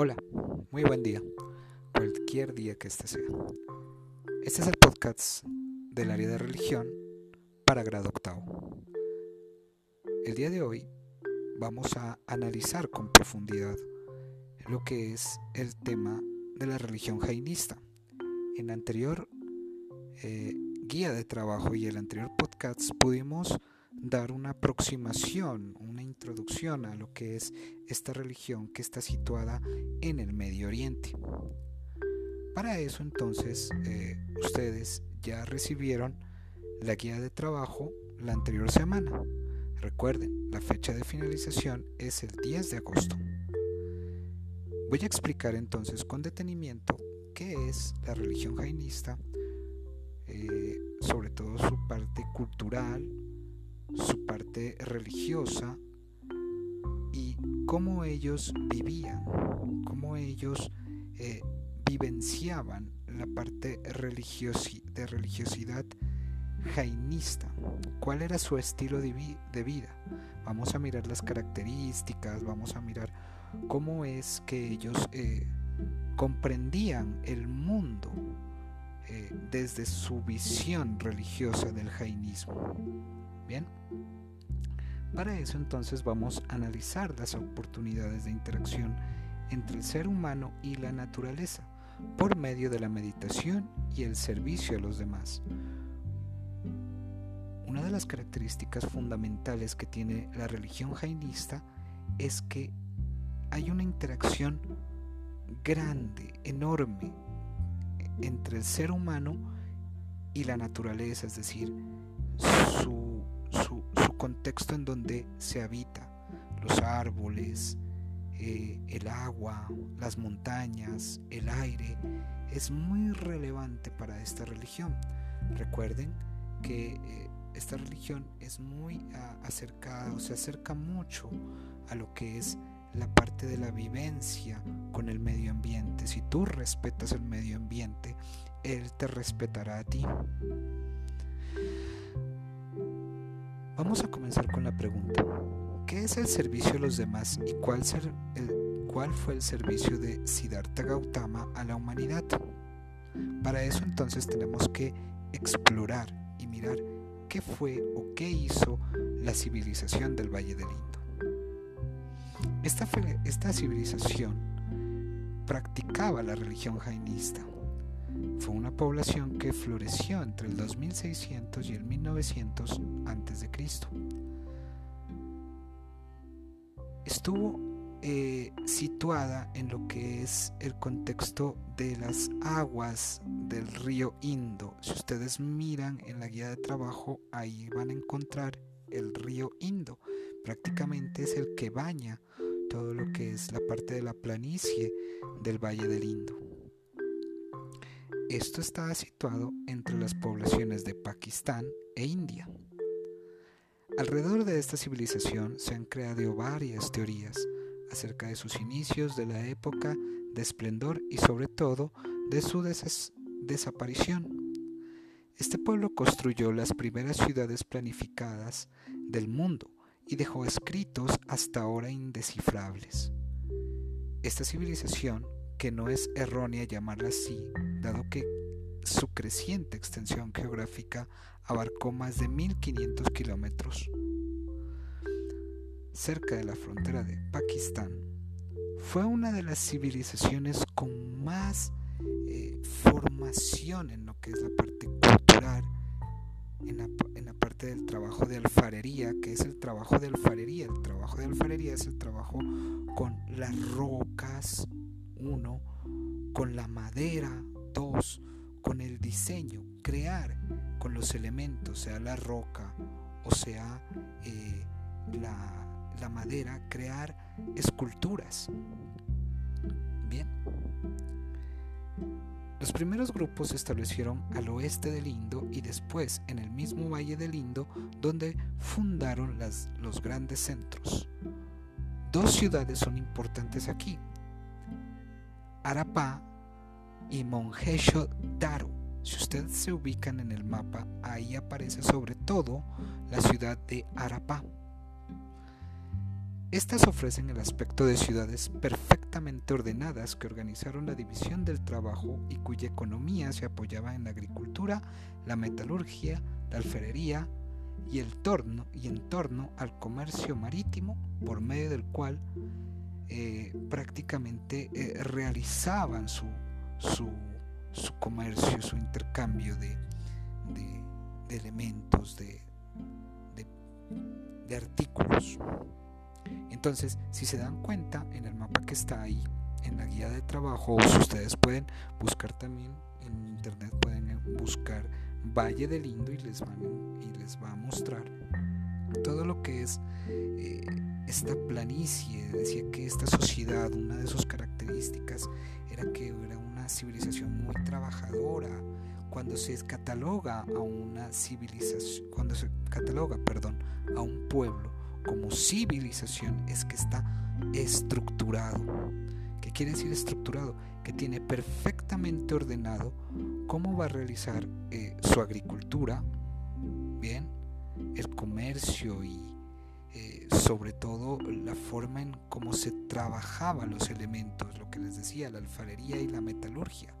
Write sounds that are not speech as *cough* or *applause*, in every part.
Hola, muy buen día, cualquier día que este sea. Este es el podcast del área de religión para grado octavo. El día de hoy vamos a analizar con profundidad lo que es el tema de la religión jainista. En la anterior eh, guía de trabajo y el anterior podcast pudimos dar una aproximación, introducción a lo que es esta religión que está situada en el Medio Oriente. Para eso entonces eh, ustedes ya recibieron la guía de trabajo la anterior semana. Recuerden, la fecha de finalización es el 10 de agosto. Voy a explicar entonces con detenimiento qué es la religión jainista, eh, sobre todo su parte cultural, su parte religiosa y cómo ellos vivían, cómo ellos eh, vivenciaban la parte de religiosidad jainista, cuál era su estilo de, vida. Vamos a mirar las características, vamos a mirar cómo es que ellos eh, comprendían el mundo eh, desde su visión religiosa del jainismo. Bien, para eso entonces vamos a analizar las oportunidades de interacción entre el ser humano y la naturaleza por medio de la meditación y el servicio a los demás. Una de las características fundamentales que tiene la religión jainista es que hay una interacción grande, enorme, entre el ser humano y la naturaleza, es decir, su contexto en donde se habita, los árboles, eh, el agua, las montañas, el aire, es muy relevante para esta religión. Recuerden que eh, esta religión es muy acercada o se acerca mucho a lo que es la parte de la vivencia con el medio ambiente. Si tú respetas el medio ambiente, Él te respetará a ti. Vamos a comenzar con la pregunta. ¿Qué es el servicio a los demás y cuál, fue el servicio de Siddhartha Gautama a la humanidad? Para eso entonces tenemos que explorar y mirar qué fue o qué hizo la civilización del Valle del Indo. Esta, esta civilización practicaba la religión jainista fue una población que floreció entre el 2600 y el 1900 a.C. Estuvo eh, situada en lo que es el contexto de las aguas del río Indo. Si ustedes miran en la guía de trabajo, ahí van a encontrar el río Indo. Prácticamente es el que baña todo lo que es la parte de la planicie del Valle del Indo. Esto estaba situado entre las poblaciones de Pakistán e India. Alrededor de esta civilización se han creado varias teorías acerca de sus inicios, de la época de esplendor y sobre todo de su desaparición. Este pueblo construyó las primeras ciudades planificadas del mundo y dejó escritos hasta ahora indescifrables. Esta civilización que no es errónea llamarla así, dado que su creciente extensión geográfica abarcó más de 1500 kilómetros. Cerca de la frontera de Pakistán, fue una de las civilizaciones con más eh, formación en lo que es la parte cultural, en la, en la, parte del trabajo de alfarería, que es el trabajo de alfarería. El trabajo de alfarería es el trabajo con las rocas, uno, con la madera, dos, con el diseño, crear con los elementos, sea la roca o sea eh, la, madera, crear esculturas. Bien. Los primeros grupos se establecieron al oeste del Indo y después en el mismo valle del Indo donde fundaron las, los grandes centros. Dos ciudades son importantes aquí, Arapá y Monjesho Daru. Si ustedes se ubican en el mapa, ahí aparece sobre todo la ciudad de Arapá. Estas ofrecen el aspecto de ciudades perfectamente ordenadas que organizaron la división del trabajo y cuya economía se apoyaba en la agricultura, la metalurgia, la alfarería y el torno y en torno al comercio marítimo por medio del cual eh, prácticamente eh, realizaban su, su, comercio, su intercambio de, elementos, de, de artículos. Entonces, si se dan cuenta, en el mapa que está ahí, en la guía de trabajo, ustedes pueden buscar también en internet, pueden buscar Valle del Indo y les, van, y les va a mostrar todo lo que es eh, esta planicie. Decía que esta sociedad, una de sus características era que era una civilización muy trabajadora. Cuando se cataloga a una civilización, cuando se cataloga, perdón, a un pueblo como civilización es que está estructurado. ¿Qué quiere decir estructurado? Que tiene perfectamente ordenado cómo va a realizar eh, su agricultura, bien, el comercio y eh, sobre todo la forma en cómo se trabajaban los elementos, lo que les decía, la alfarería y la metalurgia.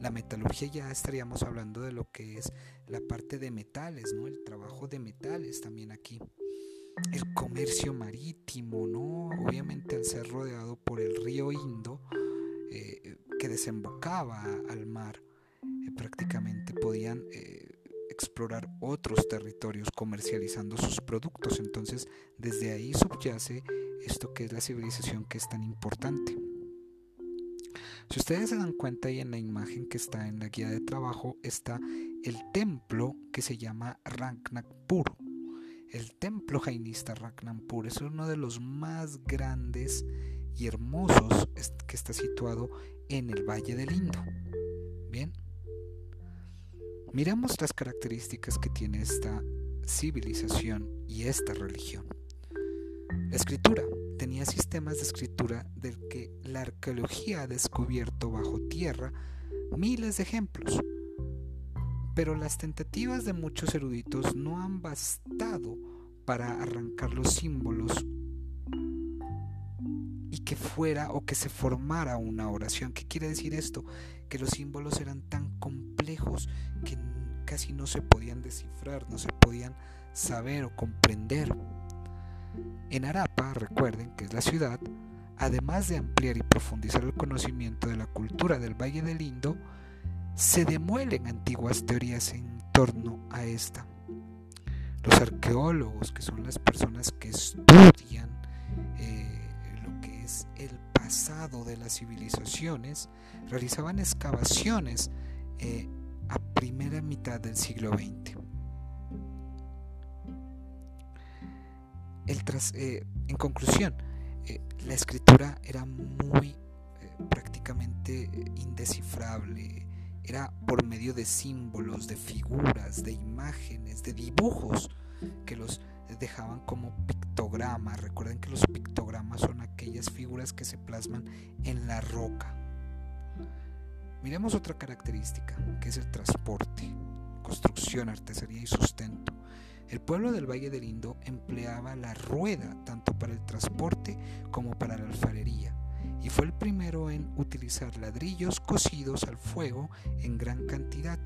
La metalurgia ya estaríamos hablando de lo que es la parte de metales, ¿no? El trabajo de metales también aquí el comercio marítimo, ¿no? Obviamente al ser rodeado por el río Indo, eh, que desembocaba al mar, eh, prácticamente podían explorar otros territorios comercializando sus productos. Entonces, desde ahí subyace esto que es la civilización que es tan importante. Si ustedes se dan cuenta ahí en la imagen que está en la guía de trabajo está el templo que se llama Ragnakpur el templo jainista Ragnampur es uno de los más grandes y hermosos que está situado en el Valle del Indo. Bien, miramos las características que tiene esta civilización y esta religión. La escritura tenía sistemas de escritura del que la arqueología ha descubierto bajo tierra miles de ejemplos pero las tentativas de muchos eruditos no han bastado para arrancar los símbolos que fuera o que se formara una oración. ¿Qué quiere decir esto? Que los símbolos eran tan complejos que casi no se podían descifrar, no se podían saber o comprender. En Arapa, recuerden que es la ciudad, además de ampliar y profundizar el conocimiento de la cultura del Valle del Indo, se demuelen antiguas teorías en torno a esta. Los arqueólogos, que son las personas que estudian eh, el pasado de las civilizaciones, realizaban excavaciones eh, a primera mitad del siglo XX. Eh, en conclusión, la escritura era muy prácticamente indescifrable, era por medio de símbolos, de figuras, de imágenes, de dibujos que los dejaban como pictogramas. Recuerden que los pictogramas son aquellas figuras que se plasman en la roca. Miremos otra característica, que es el transporte, construcción, artesanía y sustento. El pueblo del Valle del Indo empleaba la rueda tanto para el transporte como para la alfarería y fue el primero en utilizar ladrillos cocidos al fuego en gran cantidad.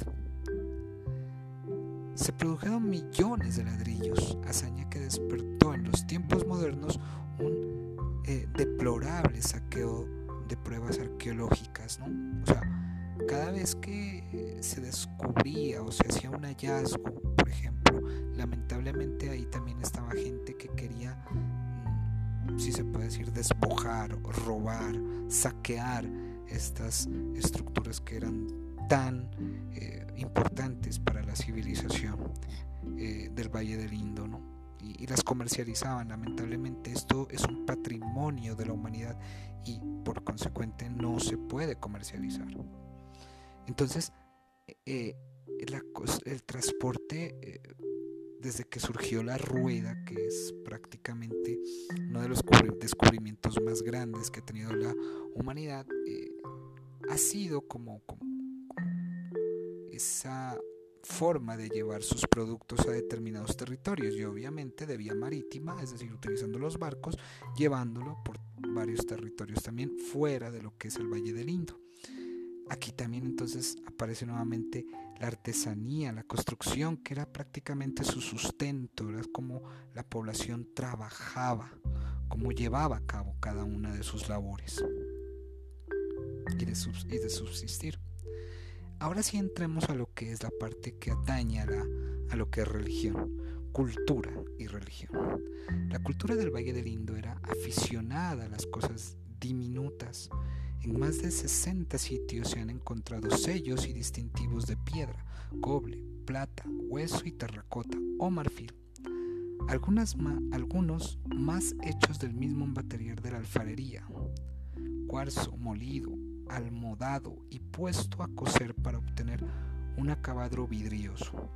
Se produjeron millones de ladrillos, hazaña que despertó en los tiempos modernos un eh, deplorable saqueo de pruebas arqueológicas. ¿no? O sea, cada vez que eh, se descubría o se hacía un hallazgo, por ejemplo, lamentablemente ahí también estaba gente que quería si se puede decir, despojar, robar, saquear estas estructuras que eran tan eh, importantes para la civilización eh, del Valle del Indo, ¿no? y, las comercializaban. Lamentablemente esto es un patrimonio de la humanidad y por consecuente no se puede comercializar. Entonces, eh, el transporte desde que surgió la rueda, que es prácticamente uno de los descubrimientos más grandes que ha tenido la humanidad, eh, ha sido como, esa forma de llevar sus productos a determinados territorios y obviamente de vía marítima, es decir, utilizando los barcos, llevándolo por varios territorios también fuera de lo que es el Valle del Indo. Aquí también entonces aparece nuevamente la artesanía, la construcción, que era prácticamente su sustento, era como la población trabajaba, cómo llevaba a cabo cada una de sus labores y de, subsistir. Ahora sí entremos a lo que es la parte que atañe a, lo que es religión, cultura y religión. La cultura del Valle del Indo era aficionada a las cosas diminutas. En más de 60 sitios se han encontrado sellos y distintivos de piedra, cobre, plata, hueso y terracota o marfil. Algunas algunos más hechos del mismo material de la alfarería, cuarzo molido, almodado y puesto a coser para obtener un acabado vidrioso.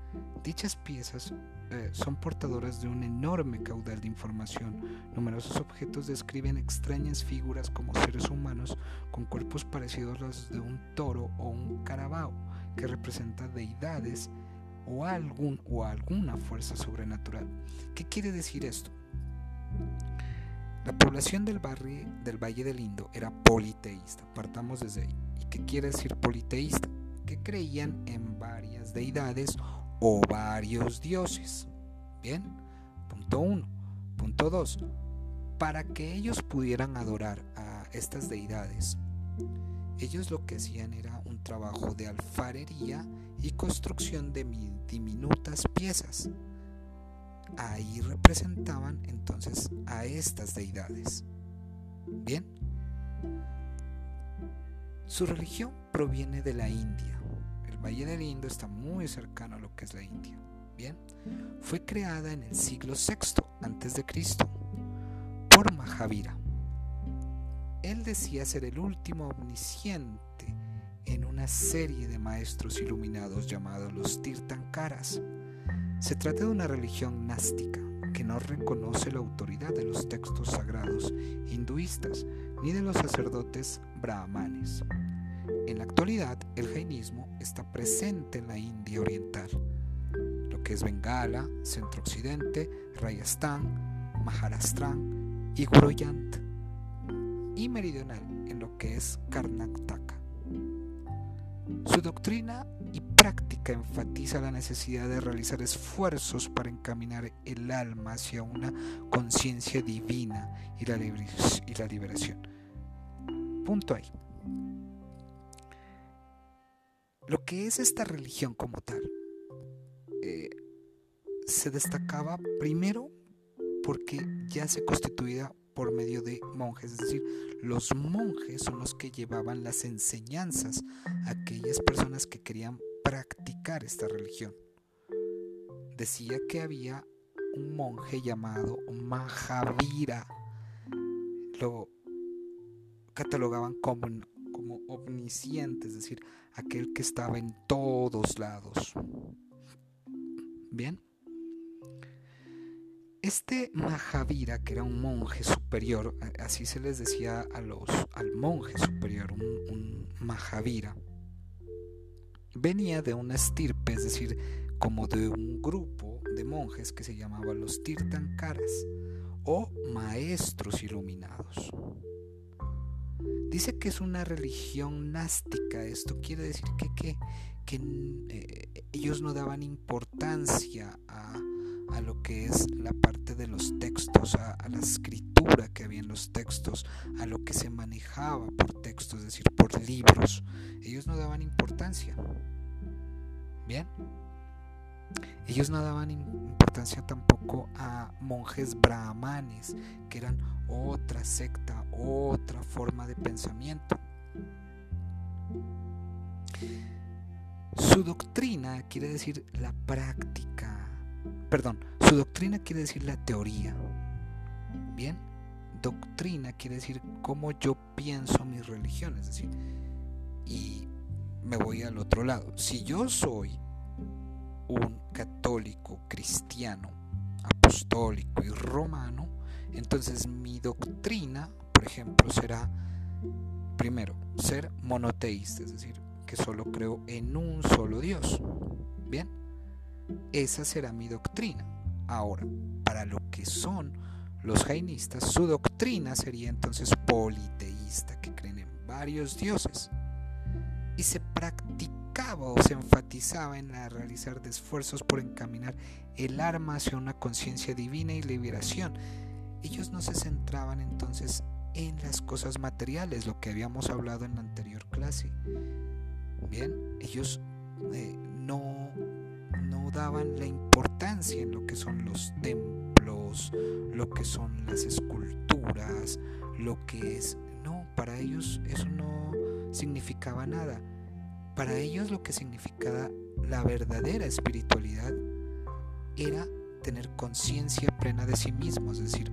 Dichas piezas eh, son portadoras de un enorme caudal de información. Numerosos objetos describen extrañas figuras como seres humanos con cuerpos parecidos a los de un toro o un carabao, que representa deidades o, algún, o alguna fuerza sobrenatural. ¿Qué quiere decir esto? La población del, barrio, del Valle del Indo era politeísta, partamos desde ahí. ¿Y qué quiere decir politeísta? Que creían en varias deidades o varios dioses. Bien, punto uno. Punto dos. Para que ellos pudieran adorar a estas deidades, ellos lo que hacían era un trabajo de alfarería y construcción de diminutas piezas ahí representaban entonces a estas deidades. Bien, su religión proviene de la India. Valle del Indo está muy cercano a lo que es la India. Bien, fue creada en el siglo VI antes de Cristo por Mahavira. Él decía ser el último omnisciente en una serie de maestros iluminados llamados los Tirthankaras se trata de una religión gnástica que no reconoce la autoridad de los textos sagrados hinduistas ni de los sacerdotes brahmanes. En la actualidad, el jainismo está presente en la India oriental, lo que es Bengala, Centro-Occidente, Rajasthan, Maharashtra y Guroyant, y meridional en lo que es Karnataka. Su doctrina y práctica enfatiza la necesidad de realizar esfuerzos para encaminar el alma hacia una conciencia divina y la, y la liberación. Punto ahí. Lo que es esta religión como tal eh, se destacaba primero porque ya se constituía por medio de monjes, es decir, los monjes son los que llevaban las enseñanzas a aquellas personas que querían practicar esta religión. Decía que había un monje llamado Mahavira. Lo catalogaban como, omnisciente, es decir, aquel que estaba en todos lados. Bien. Este Mahavira, que era un monje superior, así se les decía a los, al monje superior, un, Mahavira, venía de una estirpe, es decir, como de un grupo de monjes que se llamaba los Tirtankaras o maestros iluminados. Dice que es una religión gnástica, esto quiere decir que, que, eh, ellos no daban importancia a, a lo que es la parte de los textos, a, la escritura que había en los textos, a lo que se manejaba por textos, es decir, por libros. Ellos no daban importancia. Bien. Ellos no daban importancia tampoco a monjes brahmanes, que eran otra secta, otra forma de pensamiento. Su doctrina quiere decir la práctica Perdón, su doctrina quiere decir la teoría. Bien, doctrina quiere decir cómo yo pienso mi religión, es decir, y me voy al otro lado. Si yo soy un católico cristiano, apostólico y romano, entonces mi doctrina, por ejemplo, será, primero, ser monoteísta, es decir, que solo creo en un solo Dios. Bien, esa será mi doctrina. Ahora, para lo que son los jainistas, su doctrina sería entonces politeísta, que creen en varios dioses. Y se practicaba o se enfatizaba en la realizar de esfuerzos por encaminar el arma hacia una conciencia divina y liberación. Ellos no se centraban entonces en las cosas materiales, lo que habíamos hablado en la anterior clase. Bien, ellos eh, no, no daban la importancia en lo que son los templos, lo que son las esculturas, lo que es... No, para ellos eso no significaba nada. Para ellos lo que significaba la verdadera espiritualidad era tener conciencia plena de sí mismo, es decir,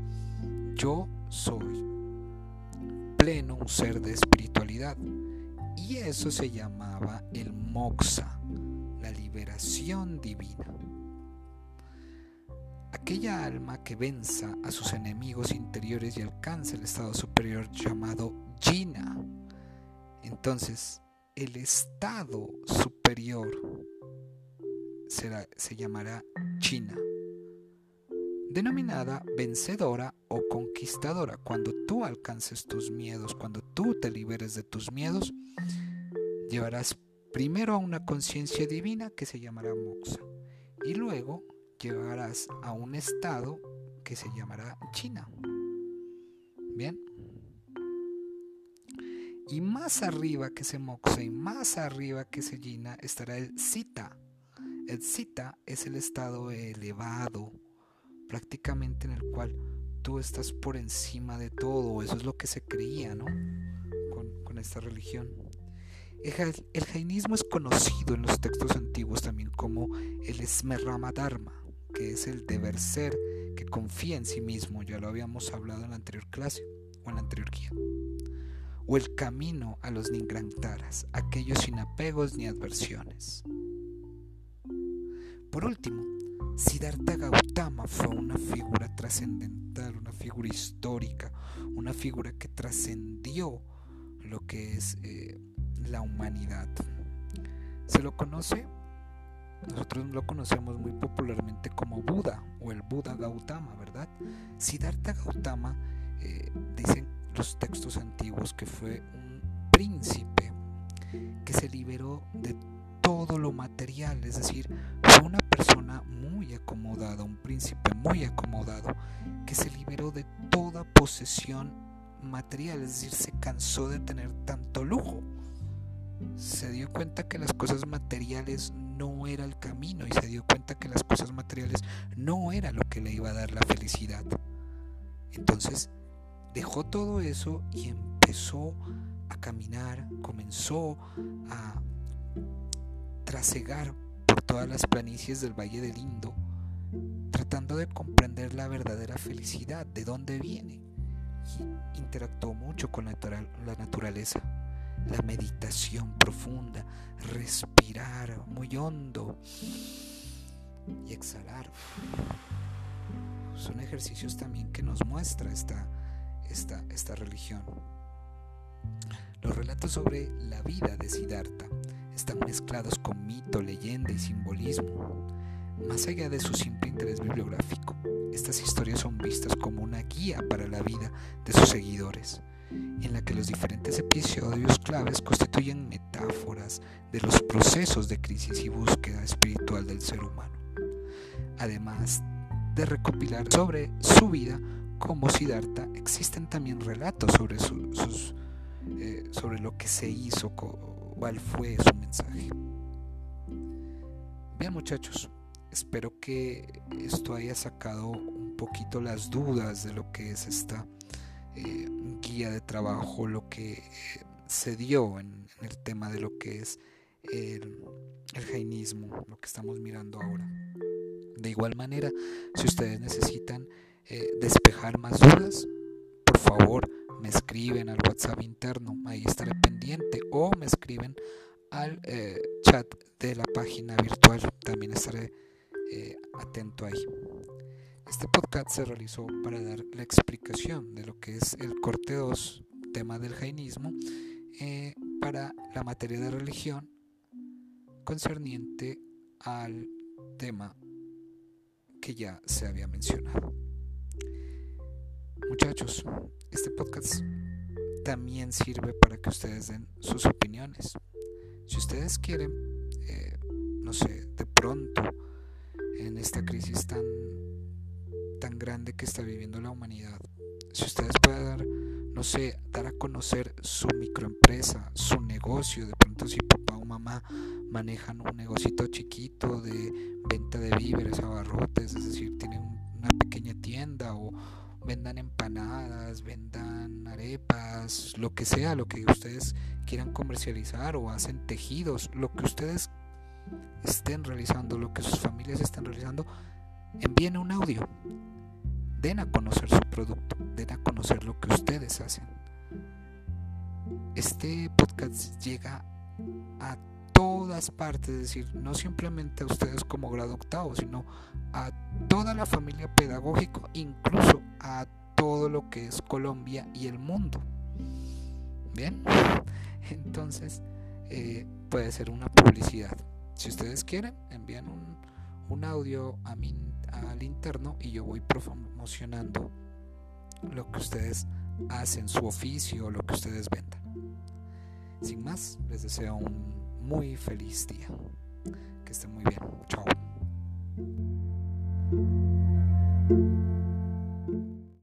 yo soy pleno un ser de espiritualidad y eso se llamaba el moksha, la liberación divina. Aquella alma que venza a sus enemigos interiores y alcanza el estado superior llamado jina. Entonces, el estado superior será, se llamará China, denominada vencedora o conquistadora. Cuando tú alcances tus miedos, cuando tú te liberes de tus miedos, llevarás primero a una conciencia divina que se llamará moksha y luego llegarás a un estado que se llamará China. Bien. Y más arriba que ese moksha y más arriba que ese China estará el Sita. El Sita es el estado elevado, prácticamente en el cual tú estás por encima de todo. Eso es lo que se creía, ¿no? Con, esta religión. El, jainismo es conocido en los textos antiguos también como el Smerrama Dharma, que es el deber ser que confía en sí mismo, ya lo habíamos hablado en la anterior clase o en la anterior guía. O el camino a los Ningrantaras, aquellos sin apegos ni adversiones. Por último, Siddhartha Gautama fue una figura trascendental, una figura histórica, una figura que trascendió lo que es eh, la humanidad. Se lo conoce, nosotros lo conocemos muy popularmente como Buda o el Buda Gautama, ¿verdad? Siddhartha Gautama, eh, dicen los textos antiguos que fue un príncipe que se liberó de todo lo material, es decir, fue una persona muy acomodada, un príncipe muy acomodado, que se liberó de toda posesión material, es decir, se cansó de tener tanto lujo. Se dio cuenta que las cosas materiales no era el camino y se dio cuenta que las cosas materiales no era lo que le iba a dar la felicidad. Entonces dejó todo eso y empezó a caminar, comenzó a trasegar por todas las planicies del Valle del Indo, tratando de comprender la verdadera felicidad, de dónde viene. Interactuó mucho con la naturaleza la meditación profunda, respirar muy hondo y exhalar. Son ejercicios también que nos muestra esta, esta, esta religión. Los relatos sobre la vida de Siddhartha están mezclados con mito, leyenda y simbolismo. Más allá de su simple interés bibliográfico, estas historias son vistas como una guía para la vida de sus seguidores en la que los diferentes episodios claves constituyen metáforas de los procesos de crisis y búsqueda espiritual del ser humano, además de recopilar sobre su vida como Siddhartha, existen también relatos sobre, eh, sobre lo que se hizo, cuál fue su mensaje. Bien muchachos, espero que esto haya sacado un poquito las dudas de lo que es esta eh, guía de trabajo, lo que eh, se dio en, el tema de lo que es el, jainismo, lo que estamos mirando ahora. De igual manera, si ustedes necesitan eh, despejar más dudas, por favor me escriben al WhatsApp interno, ahí estaré pendiente, o me escriben al chat de la página virtual, también estaré atento ahí. Este podcast se realizó para dar la explicación de lo que es el corte 2, tema del jainismo, eh, para la materia de religión concerniente al tema que ya se había mencionado. Muchachos, este podcast también sirve para que ustedes den sus opiniones. Si ustedes quieren, eh, no sé, de pronto, en esta crisis tan, tan grande que está viviendo la humanidad, si ustedes pueden dar, no sé, dar a conocer su microempresa, su negocio, de pronto si papá o mamá manejan un negocito chiquito de venta de víveres, abarrotes, es decir, tienen una pequeña tienda o vendan empanadas, vendan arepas, lo que sea, lo que ustedes quieran comercializar o hacen tejidos, lo que ustedes estén realizando, lo que sus familias estén realizando, envíen un audio den a conocer su producto, den a conocer lo que ustedes hacen. Este podcast llega a todas partes, es decir, no simplemente a ustedes como grado octavo, sino a toda la familia pedagógica, incluso a todo lo que es Colombia y el mundo. Bien, *laughs* entonces eh, puede ser una publicidad. Si ustedes quieren, envían un, un audio a mi al interno y yo voy promocionando lo que ustedes hacen, su oficio, lo que ustedes vendan. Sin más, les deseo un muy feliz día. Que estén muy bien. Chao. thank you